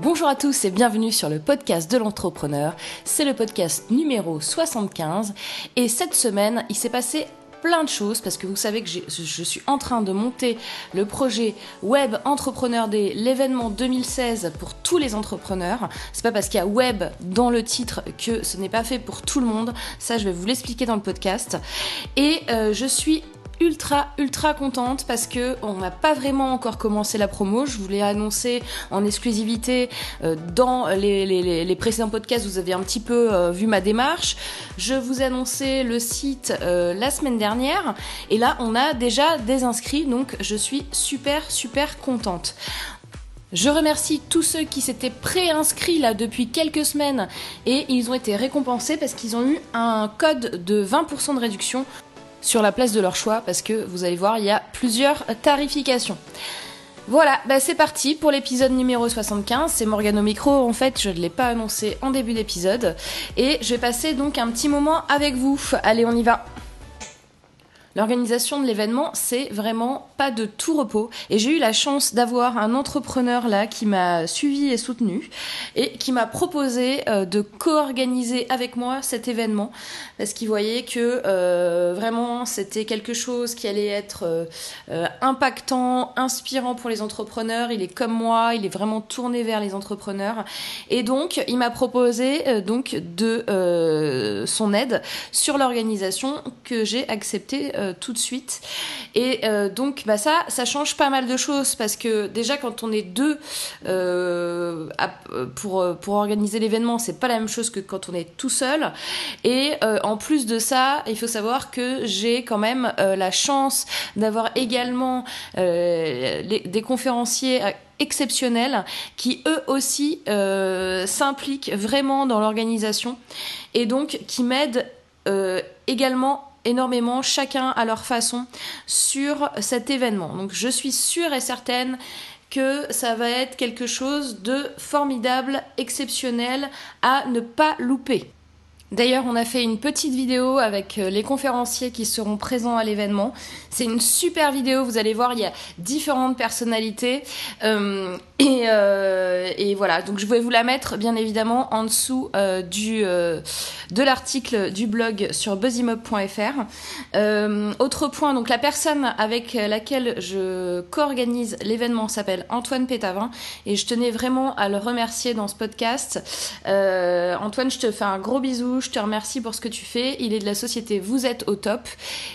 Bonjour à tous et bienvenue sur le podcast de l'entrepreneur. C'est le podcast numéro 75 et cette semaine, il s'est passé plein de choses parce que vous savez que je suis en train de monter le projet Web Entrepreneur Day, l'événement 2016 pour tous les entrepreneurs. C'est pas parce qu'il y a web dans le titre que ce n'est pas fait pour tout le monde. Ça, je vais vous l'expliquer dans le podcast. Et euh, je suis ultra ultra contente parce que on n'a pas vraiment encore commencé la promo. Je voulais annoncer en exclusivité euh, dans les, précédents podcasts. Vous avez un petit peu euh, vu ma démarche. Je vous ai annoncé le site euh, la semaine dernière et là on a déjà des inscrits donc je suis super super contente. Je remercie tous ceux qui s'étaient préinscrits là depuis quelques semaines et ils ont été récompensés parce qu'ils ont eu un code de 20% de réduction sur la place de leur choix parce que vous allez voir, il y a plusieurs tarifications. Voilà, bah c'est parti pour l'épisode numéro 75. C'est Morgano micro. En fait, je ne l'ai pas annoncé en début d'épisode. Et je vais passer donc un petit moment avec vous. Allez, on y va. L'organisation de l'événement, c'est vraiment pas de tout repos. Et j'ai eu la chance d'avoir un entrepreneur là qui m'a suivi et soutenu et qui m'a proposé euh, de co-organiser avec moi cet événement parce qu'il voyait que euh, vraiment c'était quelque chose qui allait être euh, impactant, inspirant pour les entrepreneurs. Il est comme moi, il est vraiment tourné vers les entrepreneurs. Et donc, il m'a proposé donc de son aide sur l'organisation que j'ai accepté tout de suite. Et euh, donc, bah ça, ça change pas mal de choses parce que déjà, quand on est deux euh, pour, pour organiser l'événement, c'est pas la même chose que quand on est tout seul. Et en plus de ça, il faut savoir que j'ai quand même la chance d'avoir également des conférenciers exceptionnels qui eux aussi s'impliquent vraiment dans l'organisation et donc qui m'aident également énormément, chacun à leur façon, sur cet événement. Donc je suis sûre et certaine que ça va être quelque chose de formidable, exceptionnel, à ne pas louper. D'ailleurs, on a fait une petite vidéo avec euh, les conférenciers qui seront présents à l'événement. C'est une super vidéo, vous allez voir, il y a différentes personnalités. Euh, euh, et, voilà, donc je vais vous la mettre bien évidemment en dessous de l'article du blog sur buzzymob.fr. autre point, donc la personne avec laquelle je co-organise l'événement s'appelle Antoine Pétavin et je tenais vraiment à le remercier dans ce podcast. Antoine, je te fais un gros bisou je te remercie pour ce que tu fais. Il est de la société Vous êtes au top.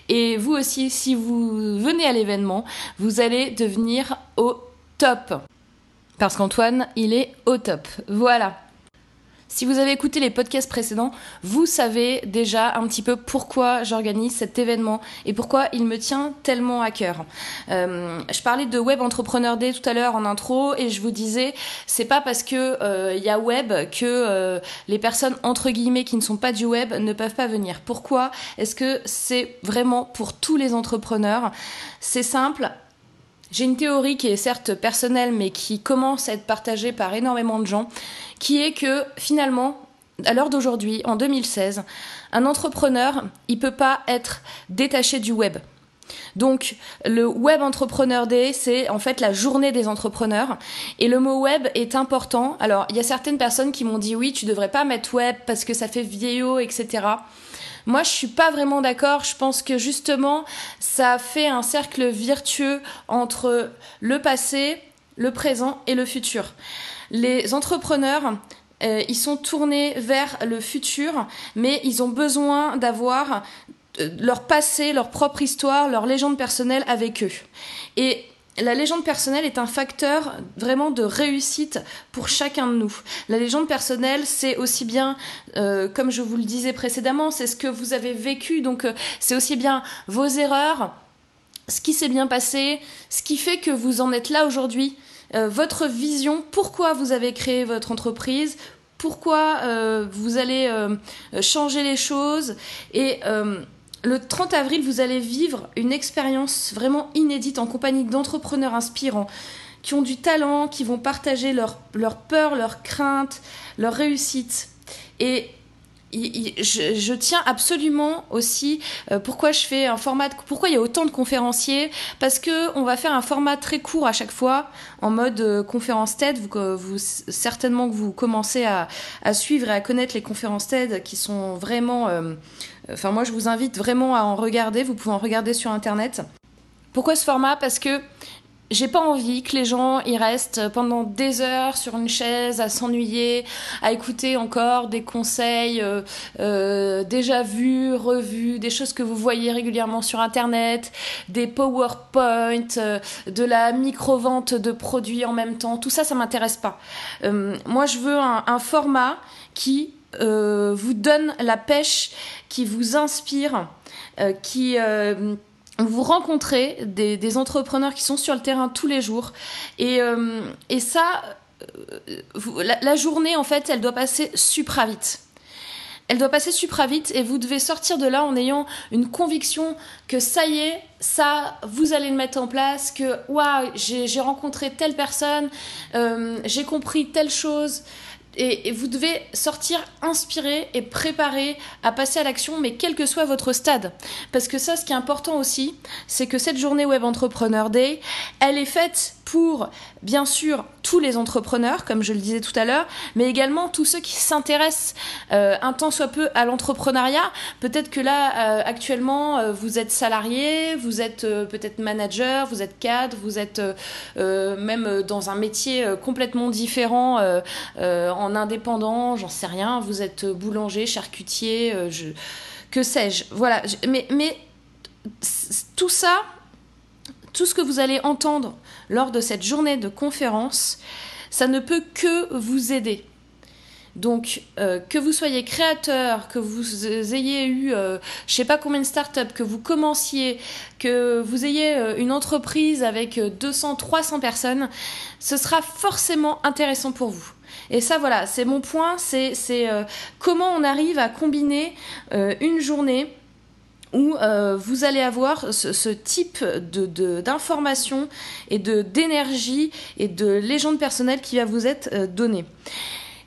Et vous aussi, si vous venez à l'événement, vous allez devenir au top. Parce qu'Antoine, il est au top. Voilà. Si vous avez écouté les podcasts précédents, vous savez déjà un petit peu pourquoi j'organise cet événement et pourquoi il me tient tellement à cœur. Euh, je parlais de Web Entrepreneur Day tout à l'heure en intro et je vous disais, c'est pas parce que euh, il y a web que euh, les personnes entre guillemets qui ne sont pas du web ne peuvent pas venir. Pourquoi Est-ce que c'est vraiment pour tous les entrepreneurs? C'est simple, j'ai une théorie qui est certes personnelle, mais qui commence à être partagée par énormément de gens, qui est que finalement, à l'heure d'aujourd'hui, en 2016, un entrepreneur, il peut pas être détaché du web. Donc, le Web Entrepreneur Day, c'est en fait la journée des entrepreneurs. Et le mot web est important. Alors, il y a certaines personnes qui m'ont dit oui, tu devrais pas mettre web parce que ça fait vieillot, etc. Moi, je suis pas vraiment d'accord. Je pense que justement, ça fait un cercle vertueux entre le passé, le présent et le futur. Les entrepreneurs, euh, ils sont tournés vers le futur, mais ils ont besoin d'avoir leur passé, leur propre histoire, leur légende personnelle avec eux. Et la légende personnelle est un facteur vraiment de réussite pour chacun de nous. La légende personnelle, c'est aussi bien, euh, comme je vous le disais précédemment, c'est ce que vous avez vécu, donc euh, c'est aussi bien vos erreurs, ce qui s'est bien passé, ce qui fait que vous en êtes là aujourd'hui, euh, votre vision, pourquoi vous avez créé votre entreprise, pourquoi vous allez changer les choses et le 30 avril, vous allez vivre une expérience vraiment inédite en compagnie d'entrepreneurs inspirants qui ont du talent, qui vont partager leurs leur peurs, leurs craintes, leurs réussites. Et je, tiens absolument aussi euh, pourquoi je fais un format pourquoi il y a autant de conférenciers? Parce que on va faire un format très court à chaque fois en mode euh, conférence TED vous, certainement que vous commencez à, suivre et à connaître les conférences TED qui sont vraiment euh, enfin moi je vous invite vraiment à en regarder vous pouvez en regarder sur internet. Pourquoi ce format? Parce que j'ai pas envie que les gens y restent pendant des heures sur une chaise à s'ennuyer, à écouter encore des conseils euh, euh, déjà vus, revus, des choses que vous voyez régulièrement sur internet, des PowerPoint, euh, de la micro-vente de produits en même temps. Tout ça, ça m'intéresse pas. moi, je veux un, un format qui vous donne la pêche, qui vous inspire, qui vous rencontrez des, entrepreneurs qui sont sur le terrain tous les jours. Et, euh, ça, euh, la, journée, en fait, elle doit passer supra vite. Elle doit passer supra vite et vous devez sortir de là en ayant une conviction que ça y est, ça, vous allez le mettre en place, que waouh, j'ai rencontré telle personne, euh, j'ai compris telle chose. Et, vous devez sortir inspiré et préparé à passer à l'action, mais quel que soit votre stade. Parce que ça, ce qui est important aussi, c'est que cette journée Web Entrepreneur Day, elle est faite pour, bien sûr, tous les entrepreneurs, comme je le disais tout à l'heure, mais également tous ceux qui s'intéressent euh, un temps soit peu à l'entrepreneuriat. Peut-être que là, euh, actuellement, euh, vous êtes salarié, vous êtes peut-être manager, vous êtes cadre, vous êtes même dans un métier complètement différent, en indépendant, j'en sais rien, vous êtes boulanger, charcutier, je, que sais-je. Voilà, mais, mais tout ça, tout ce que vous allez entendre lors de cette journée de conférence, ça ne peut que vous aider. Donc, euh, que vous soyez créateur, que vous ayez eu, euh, je sais pas combien de startups, que vous commenciez, que vous ayez euh, une entreprise avec 200, 300 personnes, ce sera forcément intéressant pour vous. Et ça, voilà, c'est mon point, c'est comment on arrive à combiner une journée où euh, vous allez avoir ce, type d'information de, et d'énergie et de légende personnelle qui va vous être euh, donnée.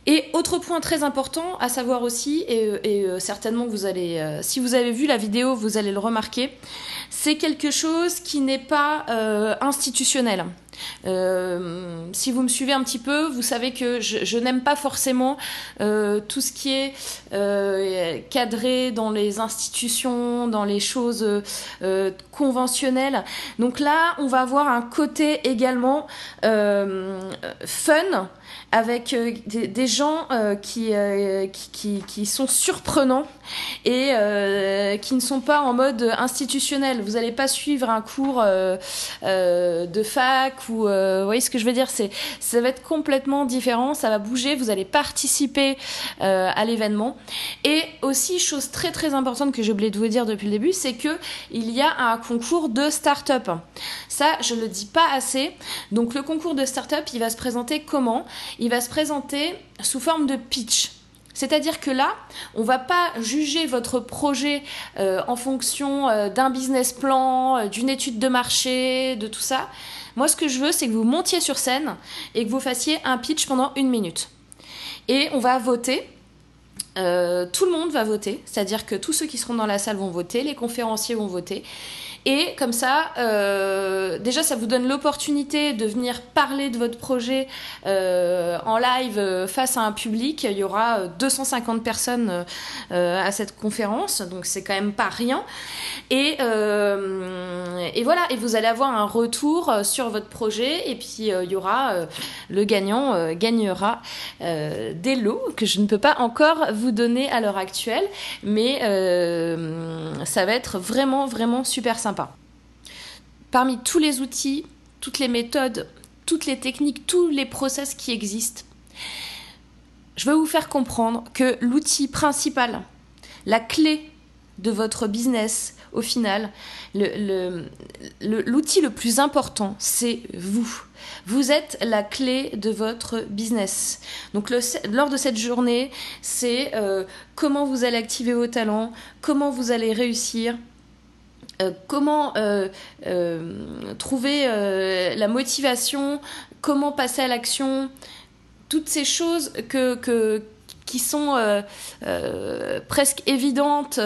Et autre point très important à savoir aussi, et, euh, certainement vous allez, si vous avez vu la vidéo, vous allez le remarquer, c'est quelque chose qui n'est pas institutionnel. Euh, si vous me suivez un petit peu, vous savez que je, n'aime pas forcément euh, tout ce qui est euh, cadré dans les institutions, dans les choses conventionnelles. Donc là, on va avoir un côté également fun avec des, gens qui, qui, qui, sont surprenants et qui ne sont pas en mode institutionnel. Vous n'allez pas suivre un cours de fac ou euh, vous voyez ce que je veux dire c'est ça va être complètement différent ça va bouger vous allez participer euh, à l'événement. Et aussi chose très très importante que j'ai oublié de vous dire depuis le début c'est que il y a un concours de start-up. Ça je le dis pas assez. Donc le concours de start-up il va se présenter comment? Il va se présenter sous forme de pitch. C'est-à-dire que là, on ne va pas juger votre projet euh, en fonction d'un business plan, d'une étude de marché, de tout ça. Moi, ce que je veux, c'est que vous montiez sur scène et que vous fassiez un pitch pendant une minute. Et on va voter. Euh, tout le monde va voter, c'est-à-dire que tous ceux qui seront dans la salle vont voter, les conférenciers vont voter, et comme ça, euh, déjà, ça vous donne l'opportunité de venir parler de votre projet euh, en live face à un public. Il y aura 250 personnes à cette conférence, donc c'est quand même pas rien. Et, voilà, et vous allez avoir un retour sur votre projet, et puis il y aura le gagnant gagnera des lots que je ne peux pas encore donner à l'heure actuelle, mais ça va être vraiment, vraiment super sympa. Parmi tous les outils, toutes les méthodes, toutes les techniques, tous les process qui existent, je veux vous faire comprendre que l'outil principal, la clé de votre business, au final, l'outil le, plus important, c'est vous. Vous êtes la clé de votre business. Donc lors de cette journée, c'est euh, comment vous allez activer vos talents, comment vous allez réussir, euh, comment euh, trouver la motivation, comment passer à l'action, toutes ces choses que, qui sont presque évidentes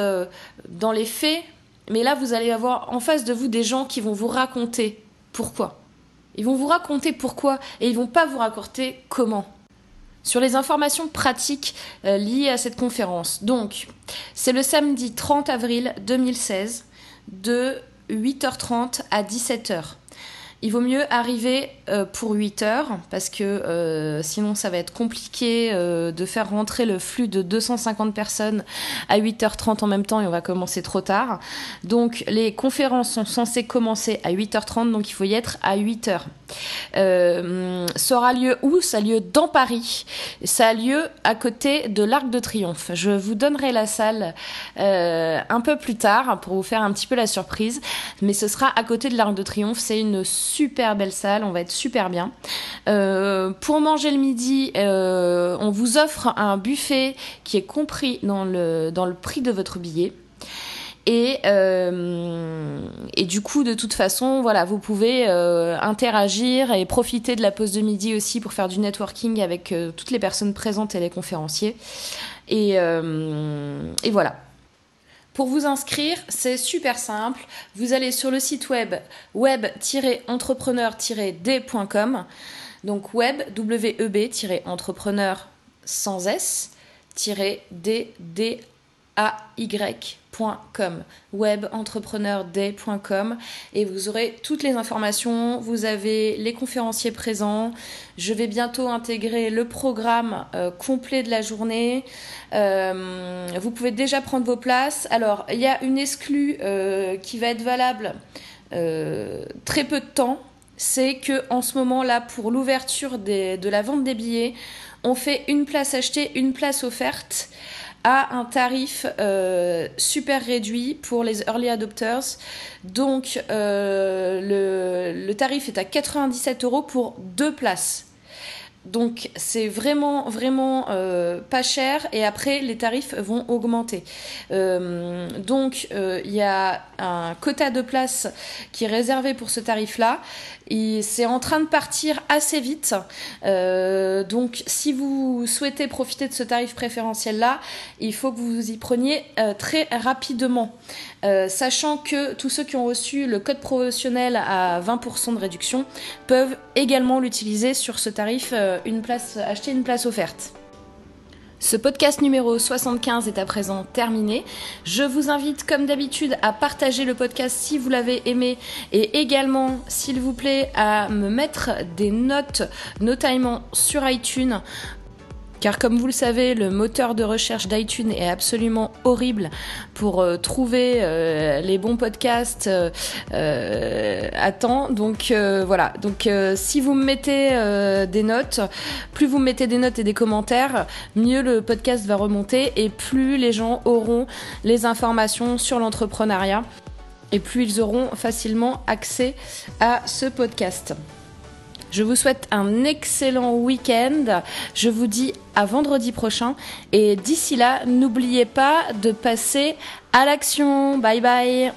dans les faits, mais là, vous allez avoir en face de vous des gens qui vont vous raconter pourquoi. Ils vont vous raconter pourquoi et ils vont pas vous raconter comment. Sur les informations pratiques euh, liées à cette conférence. Donc, c'est le samedi 30 avril 2016 de 8h30 à 17h. Il vaut mieux arriver euh, pour 8 heures parce que euh, sinon ça va être compliqué euh, de faire rentrer le flux de 250 personnes à 8h30 en même temps et on va commencer trop tard. Donc les conférences sont censées commencer à 8h30 donc il faut y être à 8h. ça aura lieu où? Ça a lieu dans Paris. Ça a lieu à côté de l'Arc de Triomphe. Je vous donnerai la salle un peu plus tard pour vous faire un petit peu la surprise, mais ce sera à côté de l'Arc de Triomphe. C'est une super belle salle, on va être super bien. Euh, pour manger le midi, euh, on vous offre un buffet qui est compris dans le, prix de votre billet. Et, euh, et du coup, de toute façon, voilà, vous pouvez interagir et profiter de la pause de midi aussi pour faire du networking avec toutes les personnes présentes et les conférenciers. Et, et voilà. Pour vous inscrire, c'est super simple. Vous allez sur le site web web-entrepreneur-d.com. Donc web, W-E-B-entrepreneur sans S, d d a y webentrepreneurday.com et vous aurez toutes les informations. Vous avez les conférenciers présents. Je vais bientôt intégrer le programme euh, complet de la journée. Euh, vous pouvez déjà prendre vos places. Alors, il y a une exclue euh, qui va être valable très peu de temps. C'est que en ce moment-là, pour l'ouverture de la vente des billets, on fait une place achetée, une place offerte à un tarif euh, super réduit pour les early adopters. Donc euh, le, le, tarif est à 97 euros pour deux places. Donc c'est vraiment vraiment euh, pas cher et après les tarifs vont augmenter. Euh, donc euh, il y a un quota de places qui est réservé pour ce tarif-là. C'est en train de partir assez vite. donc si vous souhaitez profiter de ce tarif préférentiel-là, il faut que vous y preniez très rapidement. sachant que tous ceux qui ont reçu le code promotionnel à 20% de réduction peuvent également l'utiliser sur ce tarif une place, acheter une place offerte. Ce podcast numéro 75 est à présent terminé. Je vous invite comme d'habitude à partager le podcast si vous l'avez aimé et également s'il vous plaît à me mettre des notes notamment sur iTunes car comme vous le savez, le moteur de recherche d'iTunes est absolument horrible pour euh, trouver euh, les bons podcasts euh, à temps. Donc voilà, donc si vous me mettez des notes, plus vous me mettez des notes et des commentaires, mieux le podcast va remonter et plus les gens auront les informations sur l'entrepreneuriat et plus ils auront facilement accès à ce podcast. Je vous souhaite un excellent week-end. Je vous dis à vendredi prochain. Et d'ici là, n'oubliez pas de passer à l'action. Bye bye